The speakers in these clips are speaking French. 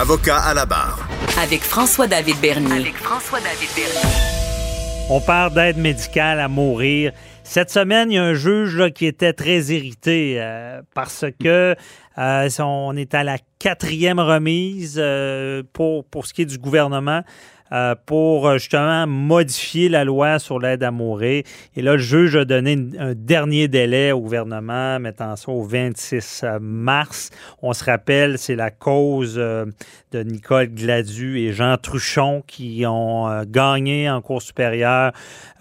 Avocat à la barre. Avec François-David Bernier. avec François-David Bernier. On parle d'aide médicale à mourir. Cette semaine, il y a un juge là, qui était très irrité euh, parce que euh, on est à la quatrième remise euh, pour, pour ce qui est du gouvernement. Euh, pour justement modifier la loi sur l'aide à mourir. Et là, le juge a donné un dernier délai au gouvernement, mettant ça au 26 mars. On se rappelle, c'est la cause euh, de Nicole Gladu et Jean Truchon qui ont euh, gagné en cours supérieure,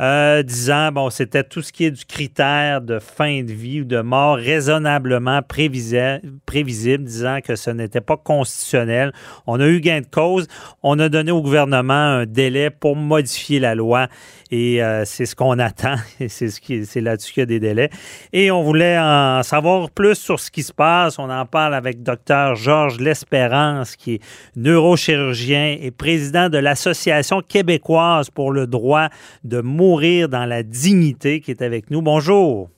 euh, disant, bon, c'était tout ce qui est du critère de fin de vie ou de mort raisonnablement prévisi- prévisible, disant que ce n'était pas constitutionnel. On a eu gain de cause. On a donné au gouvernement un délai pour modifier la loi et euh, c'est ce qu'on attend et c'est c'est là-dessus qu'il y a des délais. Et on voulait en savoir plus sur ce qui se passe. On en parle avec docteur Georges L'Espérance qui est neurochirurgien et président de l'Association québécoise pour le droit de mourir dans la dignité qui est avec nous. Bonjour.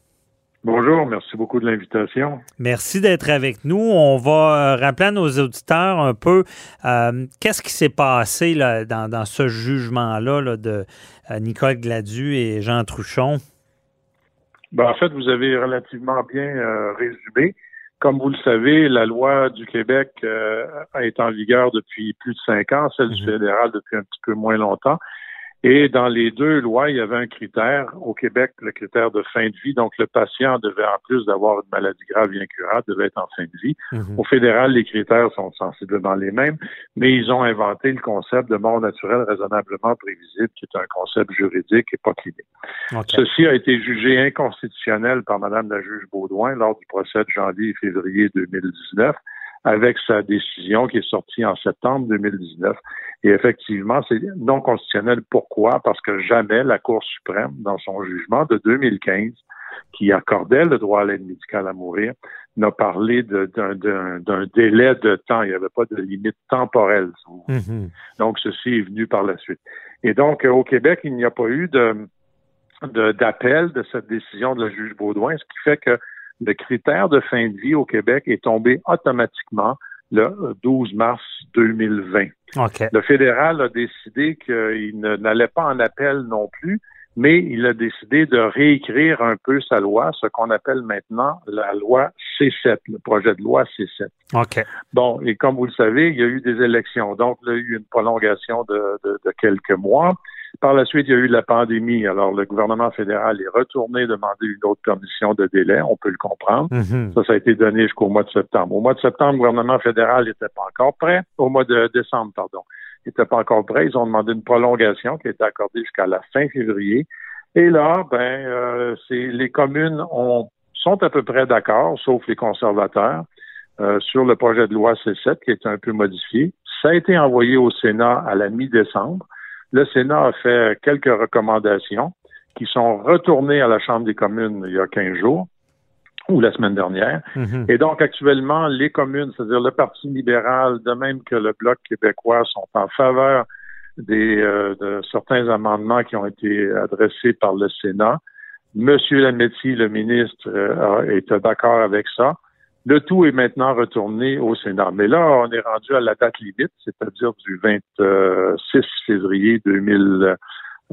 Bonjour, merci beaucoup de l'invitation. Merci d'être avec nous. On va euh, rappeler à nos auditeurs un peu euh, qu'est-ce qui s'est passé là, dans, dans ce jugement-là là, de euh, Nicole Gladu et Jean Truchon. Ben, en fait, vous avez relativement bien euh, résumé. Comme vous le savez, la loi du Québec euh, est en vigueur depuis plus de cinq ans, celle du Mhm. fédéral depuis un petit peu moins longtemps. Et dans les deux lois, il y avait un critère. Au Québec, le critère de fin de vie. Donc, le patient devait, en plus d'avoir une maladie grave et incurable, devait être en fin de vie. Au fédéral, les critères sont sensiblement les mêmes, mais ils ont inventé le concept de mort naturelle raisonnablement prévisible, qui est un concept juridique et pas clinique. Ceci a été jugé inconstitutionnel par Madame la juge Baudouin lors du procès de janvier et février 2019, avec sa décision qui est sortie en septembre 2019. Et effectivement, c'est non constitutionnel. Pourquoi? Parce que jamais la Cour suprême, dans son jugement de 2015, qui accordait le droit à l'aide médicale à mourir, n'a parlé d'un délai de temps. Il n'y avait pas de limite temporelle. Mhm. Donc, ceci est venu par la suite. Et donc, euh, au Québec, il n'y a pas eu de de- d'appel de, cette décision de la juge Baudouin, ce qui fait que le critère de fin de vie au Québec est tombé automatiquement le euh, 12 mars 2020. OK. Le fédéral a décidé qu'il n'allait pas en appel non plus, mais il a décidé de réécrire un peu sa loi, ce qu'on appelle maintenant la loi C7, le projet de loi C7. OK. Bon, et comme vous le savez, il y a eu des élections. Donc, il y a eu une prolongation de, de- de quelques mois. Par la suite, il y a eu la pandémie. Alors, le gouvernement fédéral est retourné demander une autre permission de délai. On peut le comprendre. Mhm. Ça, ça a été donné jusqu'au mois de septembre. Au mois de septembre, le gouvernement fédéral n'était pas encore prêt. Au mois de décembre, pardon. Il n'était pas encore prêt. Ils ont demandé une prolongation qui a été accordée jusqu'à la fin février. Et là, ben, euh, c'est les communes ont, sont à peu près d'accord, sauf les conservateurs, euh, sur le projet de loi C7 qui est un peu modifié. Ça a été envoyé au Sénat à la mi-décembre. Le Sénat a fait quelques recommandations qui sont retournées à la Chambre des communes il y a 15 jours ou la semaine dernière. Mhm. Et donc, actuellement, les communes, c'est-à-dire le Parti libéral, de même que le Bloc québécois, sont en faveur des, euh, de certains amendements qui ont été adressés par le Sénat. Monsieur Lametti, le ministre, euh, est d'accord avec ça. Le tout est maintenant retourné au Sénat. Mais là, on est rendu à la date limite, c'est-à-dire du 26 février 2000,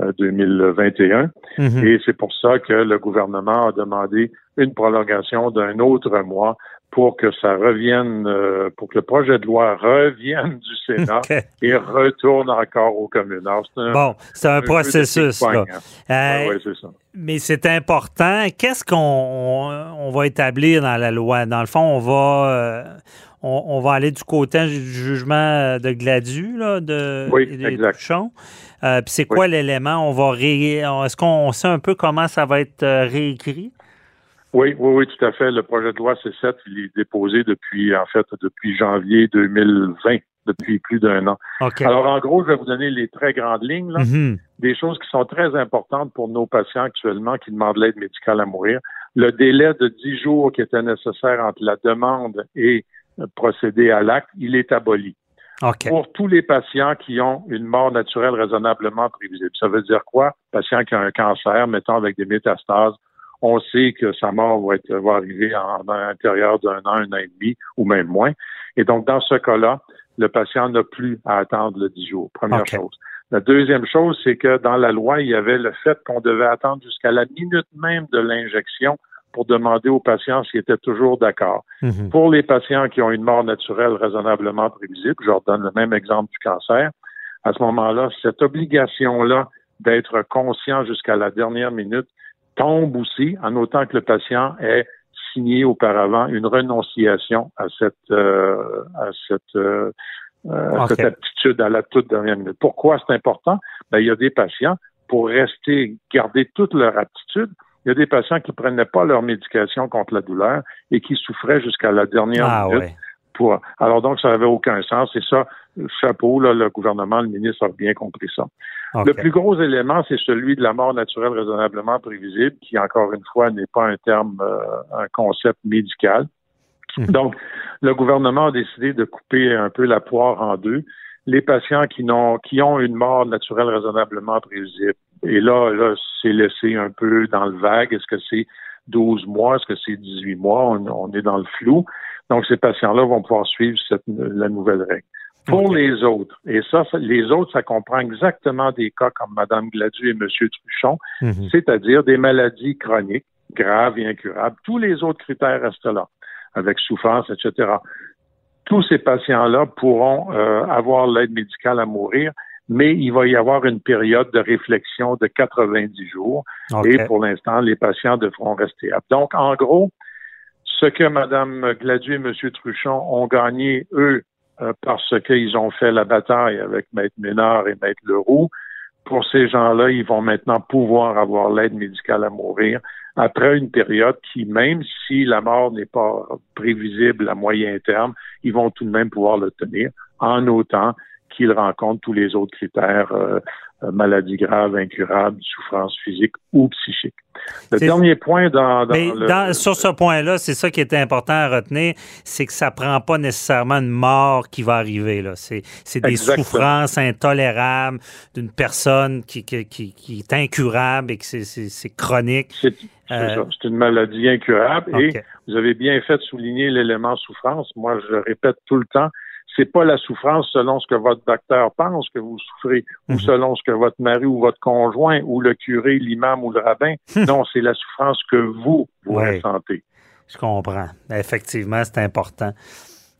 euh, 2021. Mhm. Et c'est pour ça que le gouvernement a demandé une prolongation d'un autre mois pour que ça revienne, euh, pour que le projet de loi revienne du Sénat et retourne encore aux communes. Alors, c'est un, Bon, c'est un processus. là. hein. Euh, ouais, ça. Mais c'est important. Qu'est-ce qu'on on, on va établir dans la loi? Dans le fond, on va, euh, on, on va aller du côté du jugement de Gladu, là, de Oui, et des exact. Truchon. Euh, Puis c'est Oui. quoi l'élément? On va ré... Est-ce qu'on sait un peu comment ça va être euh, réécrit? Oui, oui, oui, tout à fait. Le projet de loi C7, il est déposé depuis, en fait, depuis janvier 2020. depuis plus d'un an. OK. Alors, en gros, je vais vous donner les très grandes lignes, là, Mhm. des choses qui sont très importantes pour nos patients actuellement qui demandent l'aide médicale à mourir. Le délai de 10 jours qui était nécessaire entre la demande et euh, procéder à l'acte, il est aboli. OK. Pour tous les patients qui ont une mort naturelle raisonnablement prévisible. Ça veut dire quoi? Patient qui a un cancer, mettons avec des métastases, on sait que sa mort va, être, va arriver en, à l'intérieur d'un an, un an et demi ou même moins. Et donc, dans ce cas-là, le patient n'a plus à attendre le 10 jours. Première chose. La deuxième chose, c'est que dans la loi, il y avait le fait qu'on devait attendre jusqu'à la minute même de l'injection pour demander aux patients s'ils étaient toujours d'accord. Mhm. Pour les patients qui ont une mort naturelle raisonnablement prévisible, je leur donne le même exemple du cancer, à ce moment-là, cette obligation-là d'être conscient jusqu'à la dernière minute tombe aussi, en autant que le patient ait signé auparavant une renonciation à cette euh, à cette euh, euh, à cette aptitude à la toute dernière minute. Pourquoi c'est important? Ben, il y a des patients, pour rester, garder toute leur aptitude, il y a des patients qui prenaient pas leur médication contre la douleur et qui souffraient jusqu'à la dernière Ah minute ouais. pour- Alors donc, ça n'avait aucun sens. Et ça, chapeau, là, le gouvernement, le ministre a bien compris ça. Le plus gros élément, c'est celui de la mort naturelle raisonnablement prévisible, qui, encore une fois, n'est pas un terme, euh, un concept médical. Mhm. Donc, le gouvernement a décidé de couper un peu la poire en deux. Les patients qui, n'ont, qui ont une mort naturelle raisonnablement prévisible. Et là, là, c'est laissé un peu dans le vague. Est-ce que c'est 12 mois? Est-ce que c'est 18 mois? On, on est dans le flou. Donc, ces patients-là vont pouvoir suivre cette, la nouvelle règle. Pour les autres, et ça, ça- les autres, ça comprend exactement des cas comme Mme Gladu et M. Truchon, Mhm. c'est-à-dire des maladies chroniques, graves et incurables. Tous les autres critères restent là, avec souffrance, etc. Tous ces patients-là pourront euh, avoir l'aide médicale à mourir, mais il va y avoir une période de réflexion de 90 jours. Et pour l'instant, les patients devront rester aptes. Donc, en gros, ce que Mme Gladu et M. Truchon ont gagné, eux, euh, parce qu'ils ont fait la bataille avec Maître Ménard et Maître Leroux, pour ces gens-là, ils vont maintenant pouvoir avoir l'aide médicale à mourir après une période qui, même si la mort n'est pas prévisible à moyen terme, ils vont tout de même pouvoir le tenir en autant qu'ils rencontrent tous les autres critères, euh, euh, maladies graves, incurables, souffrance physique ou psychique. Le dernier point dans, dans Mais le... dans- sur ce point-là, c'est ça qui était important à retenir, c'est que ça prend pas nécessairement une mort qui va arriver. Là. C'est, des Exactement. souffrances intolérables d'une personne qui, qui, qui- qui est incurable et que c'est, chronique. C'est Euh, c'est une maladie incurable et vous avez bien fait de souligner l'élément souffrance. Moi, je le répète tout le temps, c'est pas la souffrance selon ce que votre docteur pense que vous souffrez Mhm. ou selon ce que votre mari ou votre conjoint ou le curé, l'imam ou le rabbin. non, c'est la souffrance que vous, vous Ouais. ressentez. Je comprends. Effectivement, c'est important.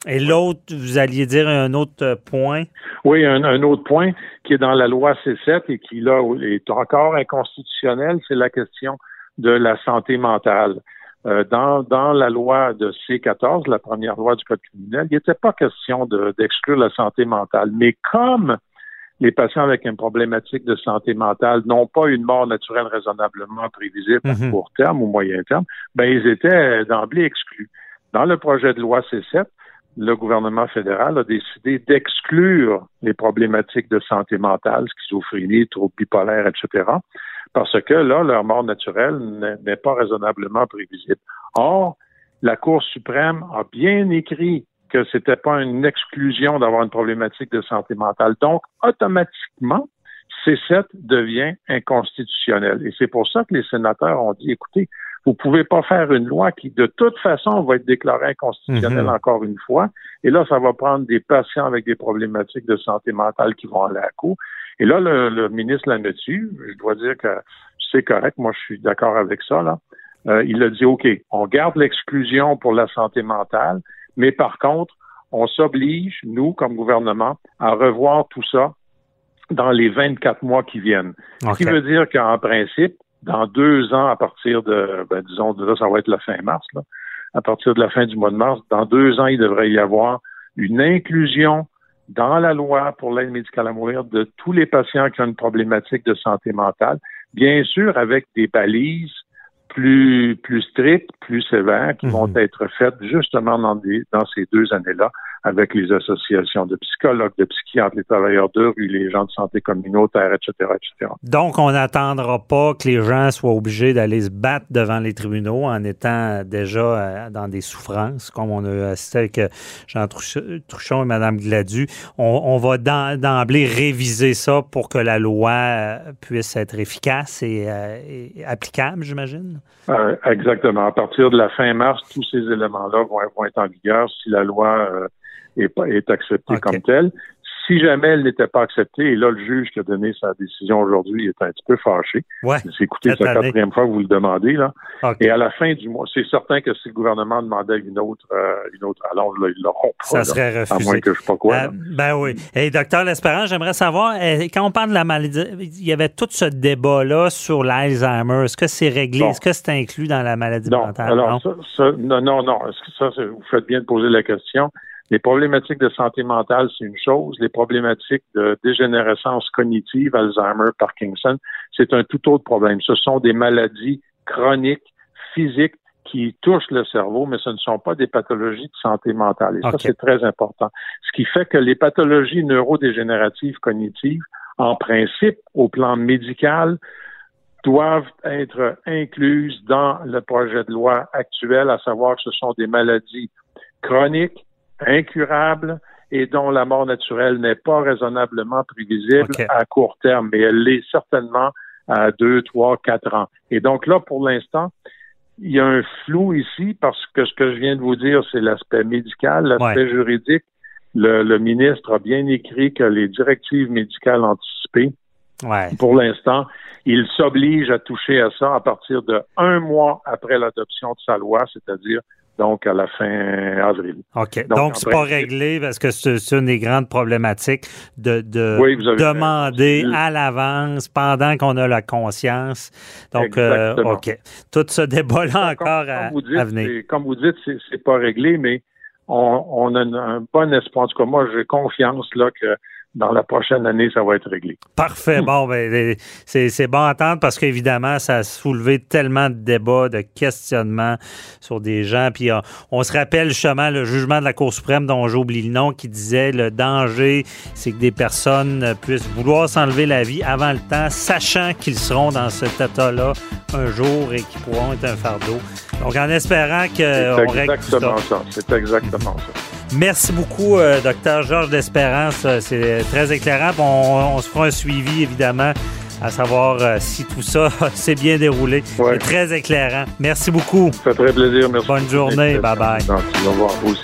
Et l'autre, vous alliez dire un autre euh, point? Oui, un, un autre point qui est dans la loi C7 et qui, là, est encore inconstitutionnel, c'est la question de la santé mentale. Euh, dans, dans la loi de C14, la première loi du Code criminel, il n'était pas question de- d'exclure la santé mentale. Mais comme les patients avec une problématique de santé mentale n'ont pas une mort naturelle raisonnablement prévisible Mhm. à court terme ou moyen terme, ben ils étaient d'emblée exclus. Dans le projet de loi C7, le gouvernement fédéral a décidé d'exclure les problématiques de santé mentale, schizophrénie, troubles bipolaires, etc., parce que là, leur mort naturelle n'est- pas raisonnablement prévisible. Or, la Cour suprême a bien écrit que c'était pas une exclusion d'avoir une problématique de santé mentale. Donc, automatiquement, C7 devient inconstitutionnel. Et c'est pour ça que les sénateurs ont dit, écoutez, vous pouvez pas faire une loi qui, de toute façon, va être déclarée inconstitutionnelle Mhm. encore une fois. Et là, ça va prendre des patients avec des problématiques de santé mentale qui vont aller à la cour. Et là, le, le ministre Lametti, je dois dire que c'est correct, moi je suis d'accord avec ça, là. Euh, il a dit, OK, on garde l'exclusion pour la santé mentale, mais par contre, on s'oblige, nous, comme gouvernement, à revoir tout ça dans les 24 mois qui viennent. Ce qui veut dire qu'en principe, dans deux ans, à partir de, ben, disons, de là, ça va être la fin mars, là, à partir de la fin du mois de mars, dans deux ans, il devrait y avoir une inclusion dans la loi pour l'aide médicale à mourir de tous les patients qui ont une problématique de santé mentale, bien sûr avec des balises plus plus strictes, plus sévères, qui vont Mhm. être faites justement dans, des, dans ces deux années-là avec les associations de psychologues, de psychiatres, les travailleurs de rue, les gens de santé communautaire, etc., etc. Donc, on n'attendra pas que les gens soient obligés d'aller se battre devant les tribunaux en étant déjà euh, dans des souffrances, comme on a assisté avec euh, Jean Truch- Truchon et Mme Gladu. On, on va d'em- d'emblée réviser ça pour que la loi euh, puisse être efficace et, et applicable, j'imagine? Euh, exactement. À partir de la fin mars, tous ces éléments-là vont, vont être en vigueur si la loi euh, est, est acceptée comme telle. Si jamais elle n'était pas acceptée, et là, le juge qui a donné sa décision aujourd'hui est un petit peu fâché. Ouais. C'est écoutez, c'est la quatrième fois que vous le demandez, là. Et à la fin du mois, c'est certain que si le gouvernement demandait une autre, euh, une autre allonge, là, ils l'auront pas. Ça là. serait à refusé. moins que je sais pas quoi. Euh, ben oui. Et docteur L'Espérance, j'aimerais savoir, euh, quand on parle de la maladie, il y avait tout ce débat-là sur l'Alzheimer. Est-ce que c'est réglé? Est-ce que c'est inclus dans la maladie Non, mentale? alors ça, ça- non, non, non. Est-ce que ça, vous faites bien de poser la question. Les problématiques de santé mentale, c'est une chose. Les problématiques de dégénérescence cognitive, Alzheimer, Parkinson, c'est un tout autre problème. Ce sont des maladies chroniques, physiques, qui touchent le cerveau, mais ce ne sont pas des pathologies de santé mentale. Et ça, c'est très important. Ce qui fait que les pathologies neurodégénératives cognitives, en principe, au plan médical, doivent être incluses dans le projet de loi actuel, à savoir que ce sont des maladies chroniques, incurables et dont la mort naturelle n'est pas raisonnablement prévisible à court terme, mais elle l'est certainement à deux, trois, quatre ans. Et donc là, pour l'instant, il y a un flou ici parce que ce que je viens de vous dire, c'est l'aspect médical, l'aspect Ouais. juridique. Le, le ministre a bien écrit que les directives médicales anticipées Ouais. pour l'instant, il s'oblige à toucher à ça à partir de un mois après l'adoption de sa loi, c'est-à-dire donc à la fin avril. OK. Donc, en c'est pas réglé parce que c'est une des grandes problématiques de, de Oui, demander à l'avance pendant qu'on a la conscience. Donc, euh. OK. Tout ce débat-là Comme- encore comme à, vous dites, à venir. Comme vous dites, c'est- pas réglé, mais on, on a un, un bon espoir. En tout cas, moi, j'ai confiance là que dans la prochaine année, ça va être réglé. Parfait. Bon, ben, c'est c'est bon à entendre parce qu'évidemment, ça a soulevé tellement de débats, de questionnements sur des gens. Puis euh, on se rappelle justement le jugement de la Cour suprême dont j'oublie le nom qui disait le danger, c'est que des personnes puissent vouloir s'enlever la vie avant le temps, sachant qu'ils seront dans cet état-là un jour et qu'ils pourront être un fardeau. Donc en espérant C'est qu'on règle tout ça. exactement ça. C'est exactement ça. Merci beaucoup, euh, docteur Georges d'Espérance. Euh, C'est très éclairant. On, on se fera un suivi, évidemment, à savoir euh, si tout ça s'est bien déroulé. Ouais. C'est très éclairant. Merci beaucoup. Ça fait très plaisir. Merci. Bonne journée. Bye-bye. Au revoir. Vous aussi.